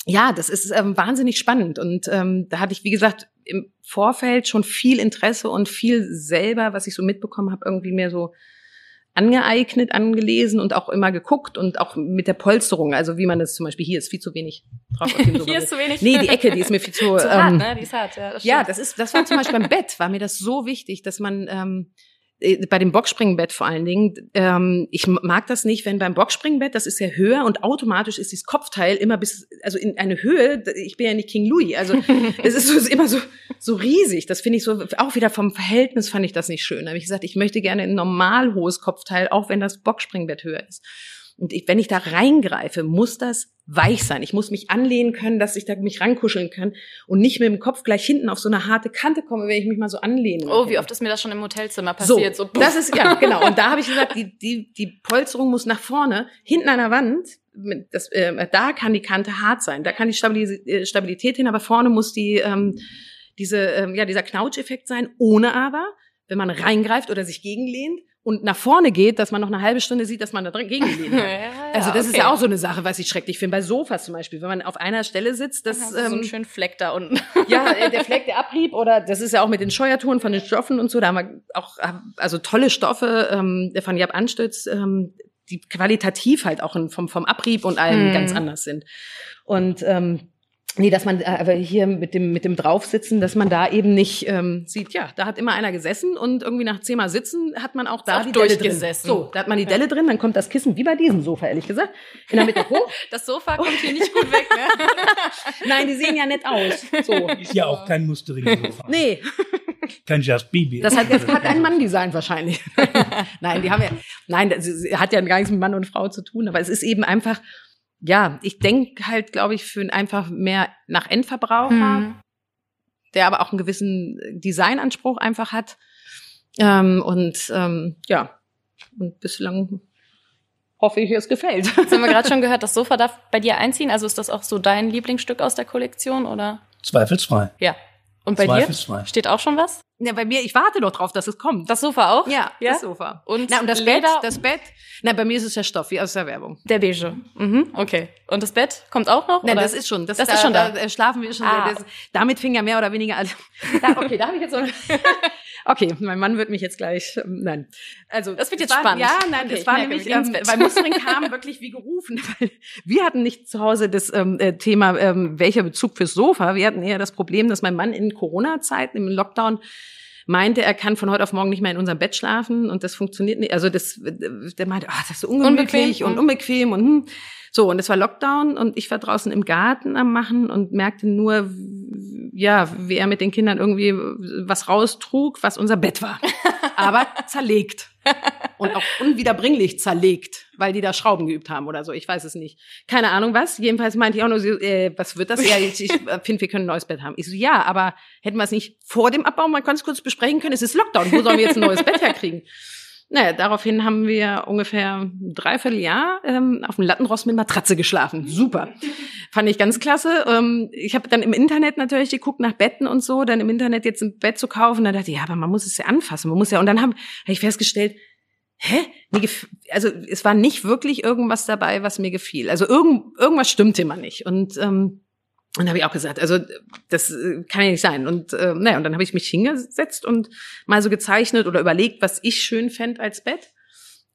ja, das ist ähm, wahnsinnig spannend. Und ähm, da hatte ich, wie gesagt, im Vorfeld schon viel Interesse und viel selber, was ich so mitbekommen habe, irgendwie mehr so angeeignet, angelesen und auch immer geguckt und auch mit der Polsterung, also wie man das zum Beispiel hier ist viel zu wenig drauf. Auf dem hier ist zu wenig. Nee, die Ecke, die ist mir viel zu. zu ähm, hart, ne? Die ist hart, ja. Das ja, das ist, das war zum Beispiel beim Bett, war mir das so wichtig, dass man ähm, äh, bei dem Boxspringbett vor allen Dingen, ähm, ich mag das nicht, wenn beim Boxspringbett, das ist ja höher und automatisch ist dieses Kopfteil immer bis, also in eine Höhe, ich bin ja nicht King Louis, also es ist so, immer so, so riesig, das finde ich so, auch wieder vom Verhältnis fand ich das nicht schön. Da habe ich gesagt, ich möchte gerne ein normal hohes Kopfteil, auch wenn das Boxspringbett höher ist. Und ich, wenn ich da reingreife, muss das weich sein. Ich muss mich anlehnen können, dass ich da mich rankuscheln kann und nicht mit dem Kopf gleich hinten auf so eine harte Kante komme, wenn ich mich mal so anlehne. Oh, wie oft ist mir das schon im Hotelzimmer passiert? So, so das ist ja genau. Und da habe ich gesagt, die die die Polsterung muss nach vorne, hinten an der Wand. Das, äh, da kann die Kante hart sein, da kann die äh, Stabilität hin, aber vorne muss die ähm, diese ähm, ja dieser Knautscheffekt sein, ohne aber wenn man reingreift oder sich gegenlehnt, und nach vorne geht, dass man noch eine halbe Stunde sieht, dass man da drin gegenlehnt hat. ja, also das okay. ist ja auch so eine Sache, was ich schrecklich finde. Bei Sofas zum Beispiel, wenn man auf einer Stelle sitzt, das so ähm, einen schönen Fleck da unten. ja, äh, der Fleck, der Abrieb oder das ist ja auch mit den Scheuertouren von den Stoffen und so. Da haben wir auch also tolle Stoffe ähm, von Jab Anstütz, ähm, die qualitativ halt auch vom vom Abrieb und allem hm. ganz anders sind. Und ähm, Nee, dass man äh, aber hier mit dem mit dem draufsitzen, dass man da eben nicht ähm, sieht, ja, da hat immer einer gesessen und irgendwie nach zehnmal sitzen hat man auch da auch die Delle drin. So, da hat man die Delle drin, dann kommt das Kissen wie bei diesem Sofa ehrlich gesagt in der Mitte hoch. Das Sofa kommt hier nicht gut weg, ne? Nein, die sehen ja nett aus. So. Ist ja auch kein Mustering Sofa. Nee. Kein Just Baby. Das hat, das hat ein Mann designt wahrscheinlich. nein, die haben ja, nein, das hat ja gar nichts mit Mann und Frau zu tun, aber es ist eben einfach ja, ich denke halt, glaube ich, für einfach mehr nach Endverbraucher, mhm. der aber auch einen gewissen Designanspruch einfach hat. Ähm, und ähm, ja, und bislang hoffe ich, es gefällt. Jetzt haben wir gerade schon gehört, das Sofa darf bei dir einziehen. Also ist das auch so dein Lieblingsstück aus der Kollektion, oder? Zweifelsfrei. Ja. Und bei dir steht auch schon was? Ja, bei mir, ich warte doch drauf, dass es kommt. Das Sofa auch? Ja, ja? das Sofa. Und, Na, und das Leder? Bett, das Bett. Na, bei mir ist es ja Stoff, wie aus der Werbung. Der Beige. Mhm, okay. Und das Bett kommt auch noch? Nein, das ist schon. Das, das da, ist schon da. da. schlafen wir schon. Ah. Das, damit fing ja mehr oder weniger an. Da, okay, da habe ich jetzt so. Okay, mein Mann wird mich jetzt gleich, ähm, nein. Also das wird jetzt war, spannend. Ja, nein, okay, das war nämlich, ähm, weil Mustering kam wirklich wie gerufen. Weil wir hatten nicht zu Hause das ähm, äh, Thema, ähm, welcher Bezug fürs Sofa. Wir hatten eher das Problem, dass mein Mann in Corona-Zeiten im Lockdown meinte, er kann von heute auf morgen nicht mehr in unserem Bett schlafen und das funktioniert nicht. Also das, der meinte, ah, das ist so ungemütlich unbequem. und unbequem und hm. so. Und es war Lockdown und ich war draußen im Garten am Machen und merkte nur, ja, wie er mit den Kindern irgendwie was raustrug, was unser Bett war. Aber zerlegt. Und auch unwiederbringlich zerlegt, weil die da Schrauben geübt haben oder so. Ich weiß es nicht. Keine Ahnung was. Jedenfalls meinte ich auch nur so, äh, was wird das? Ja, ich, ich finde, wir können ein neues Bett haben. Ich so, ja, aber hätten wir es nicht vor dem Abbau mal ganz kurz besprechen können? Es ist Lockdown. Wo sollen wir jetzt ein neues Bett herkriegen? Naja, daraufhin haben wir ungefähr ein Dreivierteljahr ähm, auf dem Lattenrost mit Matratze geschlafen. Super. Fand ich ganz klasse. Ähm, ich habe dann im Internet natürlich geguckt nach Betten und so, dann im Internet jetzt ein Bett zu kaufen. Dann dachte ich, ja, aber man muss es ja anfassen. Man muss ja, und dann habe hab ich festgestellt, hä? Also es war nicht wirklich irgendwas dabei, was mir gefiel. Also irgend, irgendwas stimmte immer nicht. Und ähm, dann habe ich auch gesagt, also das äh, kann ja nicht sein. Und äh, naja, und dann habe ich mich hingesetzt und mal so gezeichnet oder überlegt, was ich schön fände als Bett.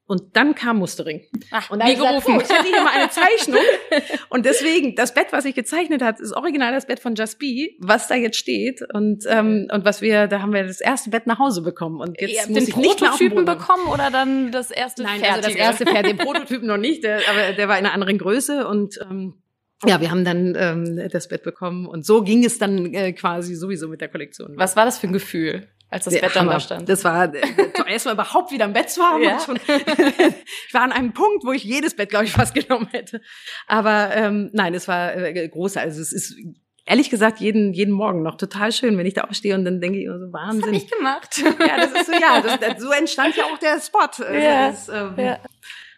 Und dann kam Mustering. Ach, und dann wie gerufen. Gesagt, oh, ich hätte hier mal eine Zeichnung. und deswegen, das Bett, was ich gezeichnet hat, ist original das Bett von Just Be, was da jetzt steht. Und, ähm, und was wir, da haben wir das erste Bett nach Hause bekommen. Und jetzt Ihr muss den ich Prototypen bekommen oder dann das erste Nein, fertige? also das erste Pferd, den Prototypen noch nicht, der, aber der war in einer anderen Größe und ähm, ja, wir haben dann ähm, das Bett bekommen und so ging es dann äh, quasi sowieso mit der Kollektion. Was war das für ein Gefühl, als das Bett dann da stand? Das war äh, erstmal überhaupt wieder im Bett zu haben. Ja. Schon, ich war an einem Punkt, wo ich jedes Bett, glaube ich, fast genommen hätte. Aber ähm, nein, es war äh, groß. Also es ist ehrlich gesagt jeden jeden Morgen noch total schön, wenn ich da aufstehe und dann denke ich immer so Wahnsinn. Das hab ich gemacht. Ja, das ist so ja, das, das, so entstand ja auch der Spot. Also ja, das, ähm, ja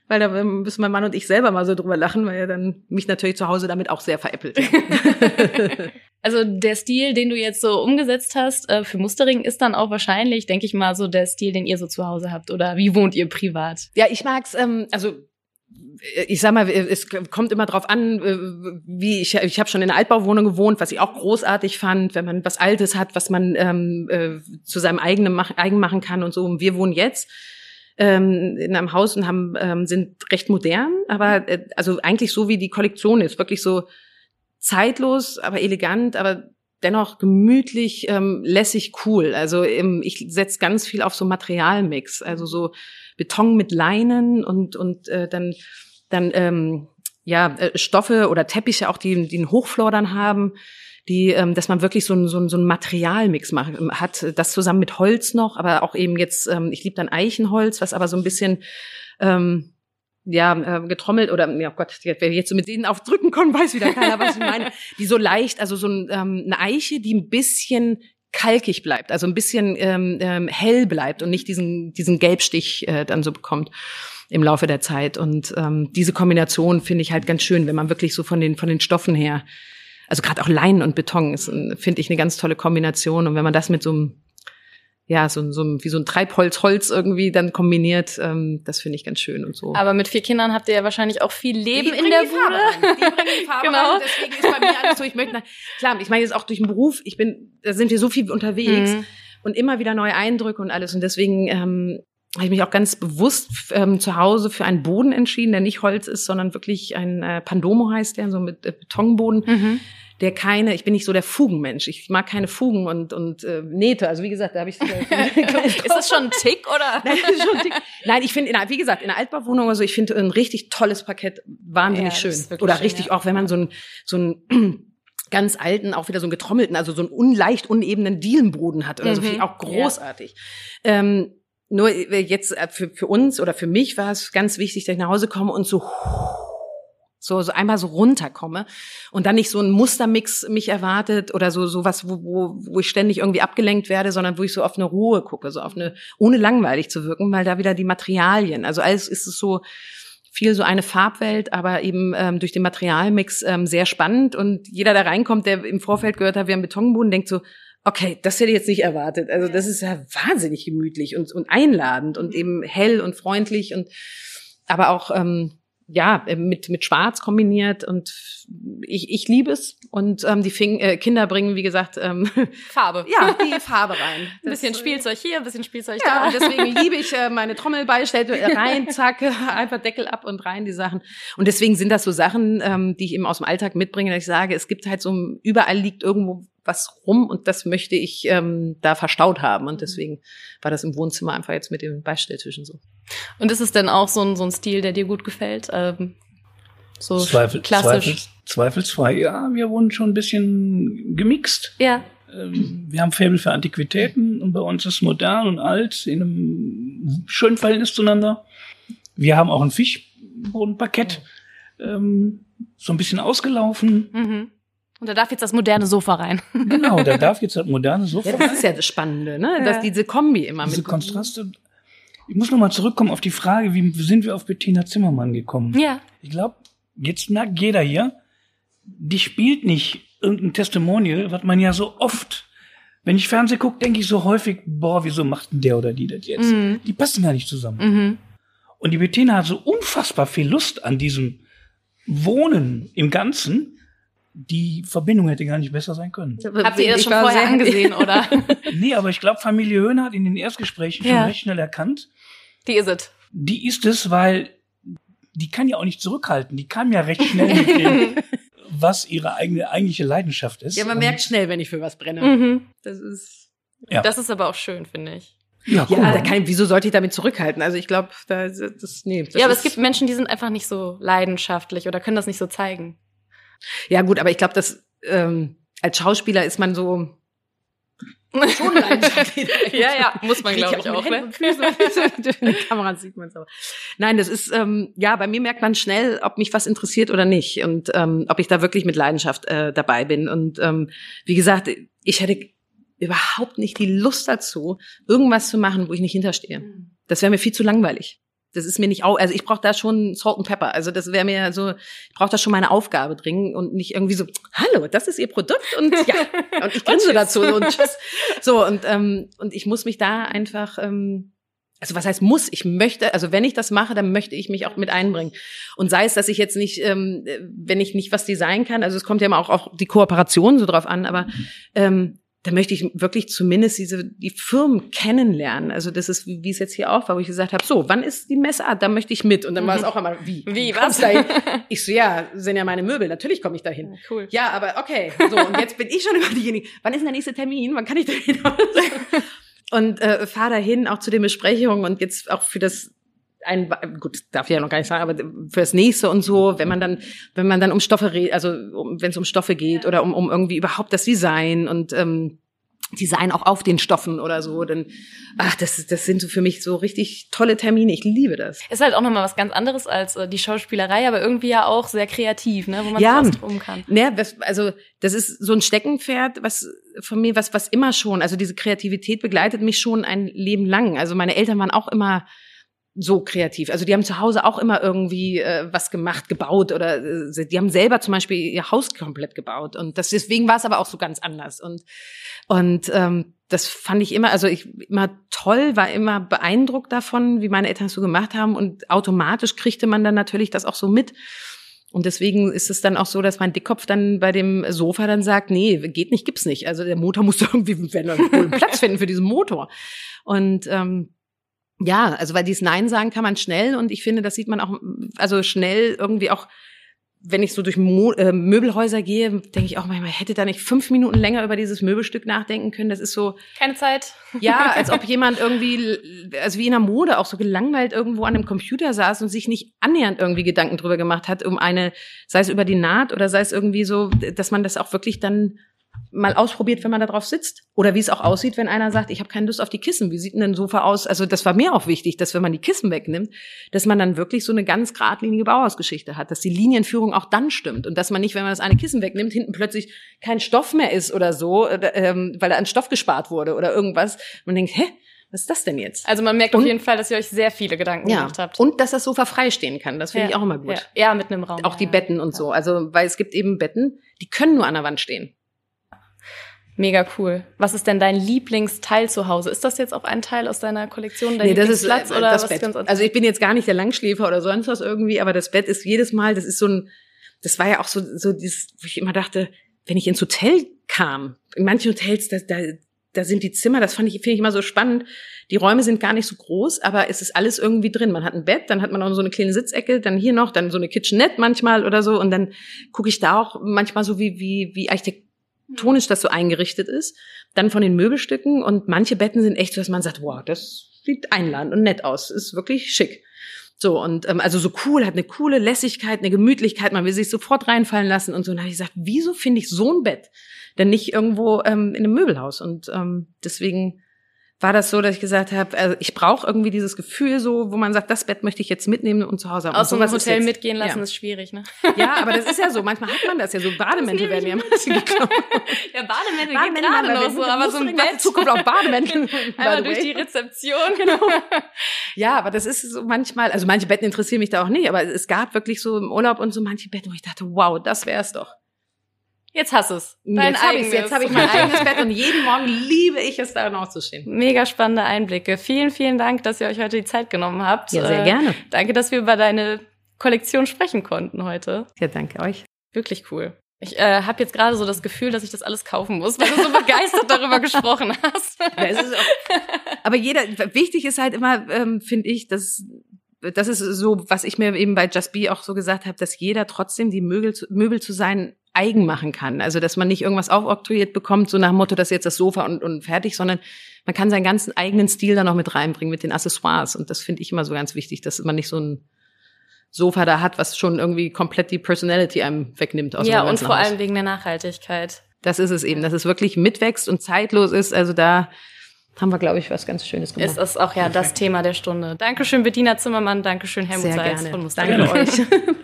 weil da müssen mein Mann und ich selber mal so drüber lachen, weil er dann mich natürlich zu Hause damit auch sehr veräppelt. also der Stil, den du jetzt so umgesetzt hast äh, für Mustering, ist dann auch wahrscheinlich, denke ich mal, so der Stil, den ihr so zu Hause habt. Oder wie wohnt ihr privat? Ja, ich mag's. Ähm, also ich sag mal, es kommt immer drauf an, äh, wie ich ich habe schon in einer Altbauwohnung gewohnt, was ich auch großartig fand, wenn man was Altes hat, was man ähm, äh, zu seinem eigenen mach, eigen machen kann und so. Und wir wohnen jetzt ähm, in einem Haus und haben ähm, sind recht modern, aber äh, also eigentlich so wie die Kollektion ist, wirklich so zeitlos, aber elegant, aber dennoch gemütlich, ähm, lässig, cool. Also ähm, ich setze ganz viel auf so Materialmix, also so Beton mit Leinen und und äh, dann dann ähm, ja äh, Stoffe oder Teppiche auch, die, die einen Hochflor dann haben die, ähm, dass man wirklich so ein, so ein, so ein Materialmix macht, hat, das zusammen mit Holz noch, aber auch eben jetzt, ähm, ich liebe dann Eichenholz, was aber so ein bisschen ähm, ja, äh, getrommelt oder, ja oh Gott, wer jetzt so mit denen aufdrücken kann, weiß wieder keiner, was ich meine. Die so leicht, also so ein, ähm, eine Eiche, die ein bisschen kalkig bleibt, also ein bisschen ähm, ähm, hell bleibt und nicht diesen, diesen Gelbstich äh, dann so bekommt im Laufe der Zeit. Und ähm, diese Kombination finde ich halt ganz schön, wenn man wirklich so von den, von den Stoffen her, also gerade auch Leinen und Beton ist, finde ich, eine ganz tolle Kombination. Und wenn man das mit so einem ja, so, so wie so ein Treibholz-Holz irgendwie dann kombiniert. Ähm, das finde ich ganz schön und so. Aber mit vier Kindern habt ihr ja wahrscheinlich auch viel Leben in der Bude. Die bringen die Farbe genau. rein. Deswegen ist bei mir alles so, ich möchte, klar, ich meine jetzt auch durch den Beruf, ich bin, da sind wir so viel unterwegs mhm. und immer wieder neue Eindrücke und alles. Und deswegen ähm, habe ich mich auch ganz bewusst ähm, zu Hause für einen Boden entschieden, der nicht Holz ist, sondern wirklich ein äh, Pandomo heißt der, so mit äh, Betonboden. Mhm der keine, ich bin nicht so der Fugenmensch. Ich mag keine Fugen und, und äh, Nähte. Also wie gesagt, da habe ich. ist das schon ein Tick oder? Nein, schon Tick. Nein, ich finde, wie gesagt, in der Altbauwohnung also ich finde ein richtig tolles Parkett wahnsinnig ja, schön. Oder schön, richtig ja. auch, wenn man so ein so ein ganz alten, auch wieder so einen getrommelten, also so einen unleicht unebenen Dielenboden hat oder mhm. so, finde ich auch großartig. Ja. Ähm, nur äh, jetzt äh, für, für uns oder für mich war es ganz wichtig, dass ich nach Hause komme und so so, so einmal so runterkomme und dann nicht so ein Mustermix mich erwartet oder so so was, wo, wo, wo ich ständig irgendwie abgelenkt werde, sondern wo ich so auf eine Ruhe gucke, so auf eine, ohne langweilig zu wirken, weil da wieder die Materialien, also alles ist es so viel so eine Farbwelt, aber eben ähm, durch den Materialmix ähm, sehr spannend und jeder, der reinkommt, der im Vorfeld gehört hat, wir haben Betonboden, denkt so, okay, das hätte ich jetzt nicht erwartet. Also das ist ja wahnsinnig gemütlich und, und einladend und eben hell und freundlich und aber auch ähm, ja, äh, mit, mit Schwarz kombiniert und ich, ich liebe es. Und ähm, die Fing äh, Kinder bringen, wie gesagt, ähm, Farbe. Ja, die Farbe rein. Ein bisschen Spielzeug hier, ein bisschen Spielzeug ja, da. Und deswegen liebe ich äh, meine Trommelbeistellte rein, zack, einfach Deckel ab und rein die Sachen. Und deswegen sind das so Sachen, ähm, die ich eben aus dem Alltag mitbringe, dass ich sage, es gibt halt so, überall liegt irgendwo was rum und das möchte ich ähm, da verstaut haben. Und deswegen war das im Wohnzimmer einfach jetzt mit den Beistelltischen so. Und ist es denn auch so ein, so ein Stil, der dir gut gefällt? Ähm, so Zweifel, klassisch? Zweifels, zweifelsfrei, ja. Wir wurden schon ein bisschen gemixt. Ja. Ähm, wir haben Faible für Antiquitäten und bei uns ist modern und alt in einem schönen Verhältnis zueinander. Wir haben auch ein Fischbodenparkett, ähm, so ein bisschen ausgelaufen. Mhm. Und da darf jetzt das moderne Sofa rein. Genau, da darf jetzt das moderne Sofa rein. Ja, das ist ja das Spannende, ne? Dass diese Kombi immer diese mit. Diese Kontraste. Ich muss noch mal zurückkommen auf die Frage, wie sind wir auf Bettina Zimmermann gekommen? Ja. Ich glaube, jetzt merkt jeder hier, die spielt nicht irgendein Testimonial, was man ja so oft, wenn ich Fernsehen gucke, denke ich so häufig, boah, wieso macht denn der oder die das jetzt? Mhm. Die passen gar nicht zusammen. Mhm. Und die Bettina hat so unfassbar viel Lust an diesem Wohnen im Ganzen, die Verbindung hätte gar nicht besser sein können. Habt ihr das schon vorher angesehen, oder? nee, aber ich glaube, Familie Höhner hat in den Erstgesprächen ja. schon recht schnell erkannt. Die ist es. Die ist es, weil die kann ja auch nicht zurückhalten. Die kam ja recht schnell mit dem, was ihre eigene eigentliche Leidenschaft ist. Ja, man merkt schnell, wenn ich für was brenne. Mhm. Das ist, ja. das ist aber auch schön, finde ich. Ja, cool. ja da kann, wieso sollte ich damit zurückhalten? Also ich glaube, da das nee. Das ja, aber es gibt Menschen, die sind einfach nicht so leidenschaftlich oder können das nicht so zeigen. Ja, gut, aber ich glaube, dass ähm, als Schauspieler ist man so schon leidenschaftlich. ja, ja, muss man, glaube ich, auch. Ne? Durch die Kamera sieht man es auch. Nein, das ist, ähm, ja, bei mir merkt man schnell, ob mich was interessiert oder nicht und ähm, ob ich da wirklich mit Leidenschaft äh, dabei bin. Und ähm, wie gesagt, ich hätte überhaupt nicht die Lust dazu, irgendwas zu machen, wo ich nicht hinterstehe. Mhm. Das wäre mir viel zu langweilig. Das ist mir nicht auch, also ich brauche da schon Salt and Pepper. Also das wäre mir so, ich brauche da schon meine Aufgabe dringend und nicht irgendwie so, hallo, das ist ihr Produkt und ja, und ich grinse dazu und tschüss. So, und, ähm, und ich muss mich da einfach, ähm, also was heißt muss? Ich möchte, also wenn ich das mache, dann möchte ich mich auch mit einbringen. Und sei es, dass ich jetzt nicht, ähm, wenn ich nicht was designen kann, also es kommt ja immer auch auf die Kooperation so drauf an, aber ähm, da möchte ich wirklich zumindest diese die Firmen kennenlernen. Also das ist wie, wie es jetzt hier auch war, wo ich gesagt habe, so, wann ist die Messart? Da möchte ich mit. Und dann war es auch einmal, wie? Wie, was? Ich so, ja, sind ja meine Möbel, natürlich komme ich dahin. Cool. Ja, aber okay. So, und jetzt bin ich schon immer diejenige. Wann ist denn der nächste Termin? Wann kann ich da hin? und äh, fahre dahin, auch zu den Besprechungen und jetzt auch für das ein, gut, darf ich ja noch gar nicht sagen, aber für das nächste und so, wenn man dann, wenn man dann um Stoffe redet, also um, wenn es um Stoffe geht oder um, um irgendwie überhaupt das Design und ähm, Design auch auf den Stoffen oder so, dann, ach, das, das sind so für mich so richtig tolle Termine. Ich liebe das. Ist halt auch nochmal was ganz anderes als äh, die Schauspielerei, aber irgendwie ja auch sehr kreativ, ne, wo man Ja. sich austoben kann. Ne, das, also das ist so ein Steckenpferd, was von mir, was, was immer schon, also diese Kreativität begleitet mich schon ein Leben lang. Also meine Eltern waren auch immer so kreativ. Also die haben zu Hause auch immer irgendwie äh, was gemacht, gebaut oder äh, die haben selber zum Beispiel ihr Haus komplett gebaut und das deswegen war es aber auch so ganz anders und und ähm, das fand ich immer, also ich immer toll, war immer beeindruckt davon, wie meine Eltern es so gemacht haben und automatisch kriegte man dann natürlich das auch so mit. Und deswegen ist es dann auch so, dass mein Dickkopf dann bei dem Sofa dann sagt, nee, geht nicht, gibt's nicht. Also der Motor muss irgendwie, wenn wir einen Platz finden für diesen Motor. Und ähm, ja, also weil dieses Nein sagen kann man schnell und ich finde, das sieht man auch, also schnell irgendwie auch, wenn ich so durch Mo äh, Möbelhäuser gehe, denke ich auch manchmal, hätte da nicht fünf Minuten länger über dieses Möbelstück nachdenken können. Das ist so, Keine Zeit. ja, als ob jemand irgendwie, also wie in der Mode, auch so gelangweilt irgendwo an einem Computer saß und sich nicht annähernd irgendwie Gedanken drüber gemacht hat, um eine, sei es über die Naht oder sei es irgendwie so, dass man das auch wirklich dann mal ausprobiert, wenn man da drauf sitzt. Oder wie es auch aussieht, wenn einer sagt, ich habe keine Lust auf die Kissen. Wie sieht denn ein Sofa aus? Also das war mir auch wichtig, dass wenn man die Kissen wegnimmt, dass man dann wirklich so eine ganz geradlinige Bauhausgeschichte hat, dass die Linienführung auch dann stimmt und dass man nicht, wenn man das eine Kissen wegnimmt, hinten plötzlich kein Stoff mehr ist oder so, oder, ähm, weil da an Stoff gespart wurde oder irgendwas. Man denkt, hä, was ist das denn jetzt? Also man merkt Und- auf jeden Fall, dass ihr euch sehr viele Gedanken Ja, gemacht habt. und dass das Sofa freistehen kann, das finde Ja, ich auch immer gut. Ja, ja mit einem Raum. Auch die. Betten und so. Also, weil es gibt eben Betten, die können nur an der Wand stehen. Mega cool. Was ist denn dein Lieblingsteil zu Hause? Ist das jetzt auch ein Teil aus deiner Kollektion, dein Nee, das ist äh, oder das was Bett. Also ich bin jetzt gar nicht der Langschläfer oder sonst was irgendwie, aber das Bett ist jedes Mal, das ist so ein, das war ja auch so, so dieses, wo ich immer dachte, wenn ich ins Hotel kam, in manchen Hotels, da, da, da sind die Zimmer, das fand ich, finde ich immer so spannend. Die Räume sind gar nicht so groß, aber es ist alles irgendwie drin. Man hat ein Bett, dann hat man auch so eine kleine Sitzecke, dann hier noch, dann so eine Kitchenette manchmal oder so und dann gucke ich da auch manchmal so, wie, wie, wie architektonisch das so eingerichtet ist. Dann von den Möbelstücken und manche Betten sind echt so, dass man sagt, wow, das sieht einladend und nett aus, ist wirklich schick. So, und ähm, also so cool, hat eine coole Lässigkeit, eine Gemütlichkeit, man will sich sofort reinfallen lassen und so. Und dann habe ich gesagt, wieso finde ich so ein Bett denn nicht irgendwo ähm, in einem Möbelhaus? Und ähm, deswegen war das so, dass ich gesagt habe, also ich brauche irgendwie dieses Gefühl so, wo man sagt, das Bett möchte ich jetzt mitnehmen und zu Hause haben. Aus so einem Hotel jetzt- mitgehen lassen ja. ist schwierig, ne? Ja, aber das ist ja so. Manchmal hat man das ja so. Bademäntel werden ja manchmal geklaut. Ja, Bademäntel, Bademäntel geht gerade noch so, aber so ein Bett. Zukunft auch Bademäntel. Einmal durch die Rezeption. Genau. Ja, aber das ist so manchmal, also manche Betten interessieren mich da auch nicht, aber es gab wirklich so im Urlaub und so manche Betten, wo ich dachte, wow, das wär's doch. Jetzt hast du es. Dein jetzt habe ich jetzt habe ich mein eigenes Bett und jeden Morgen liebe ich es, da noch zu stehen. Mega spannende Einblicke. Vielen, vielen Dank, dass ihr euch heute die Zeit genommen habt. Ja, sehr Äh, gerne. Danke, dass wir über deine Kollektion sprechen konnten heute. Ja, danke euch. Wirklich cool. Ich äh, habe jetzt gerade so das Gefühl, dass ich das alles kaufen muss, weil du so begeistert darüber gesprochen hast. Ja, auch, aber jeder, wichtig ist halt immer, ähm, finde ich, dass das ist so, was ich mir eben bei Just Be auch so gesagt habe, dass jeder trotzdem die Möbel, zu- Möbel zu sein eigen machen kann. Also, dass man nicht irgendwas aufoktroyiert bekommt, so nach dem Motto, das ist jetzt das Sofa und, und fertig, sondern man kann seinen ganzen eigenen Stil da noch mit reinbringen, mit den Accessoires. Und das finde ich immer so ganz wichtig, dass man nicht so ein Sofa da hat, was schon irgendwie komplett die Personality einem wegnimmt aus ja, dem und vor Haus. allem wegen der Nachhaltigkeit. Das ist es eben, dass es wirklich mitwächst und zeitlos ist. Also da haben wir, glaube ich, was ganz Schönes gemacht. Ist das auch ja das Thema der Stunde. Dankeschön, Bettina Zimmermann. Dankeschön, Helmut Sehr Seitz gerne. von Muster. Danke euch.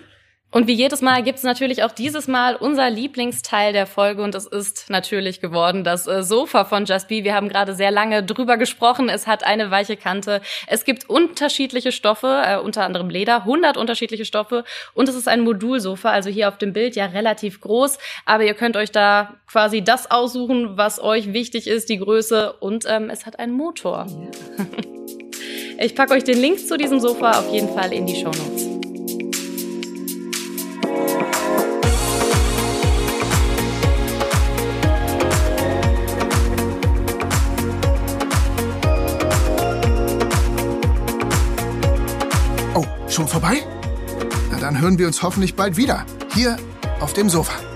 Und wie jedes Mal gibt es natürlich auch dieses Mal unser Lieblingsteil der Folge und es ist natürlich geworden das äh, Sofa von Just Be. Wir haben gerade sehr lange drüber gesprochen. Es hat eine weiche Kante. Es gibt unterschiedliche Stoffe, äh, unter anderem Leder, 100 unterschiedliche Stoffe und es ist ein Modulsofa, also hier auf dem Bild ja relativ groß, aber ihr könnt euch da quasi das aussuchen, was euch wichtig ist, die Größe und ähm, es hat einen Motor. Ich packe euch den Link zu diesem Sofa auf jeden Fall in die Show Notes. Schon vorbei? Na dann hören wir uns hoffentlich bald wieder. Hier auf dem Sofa.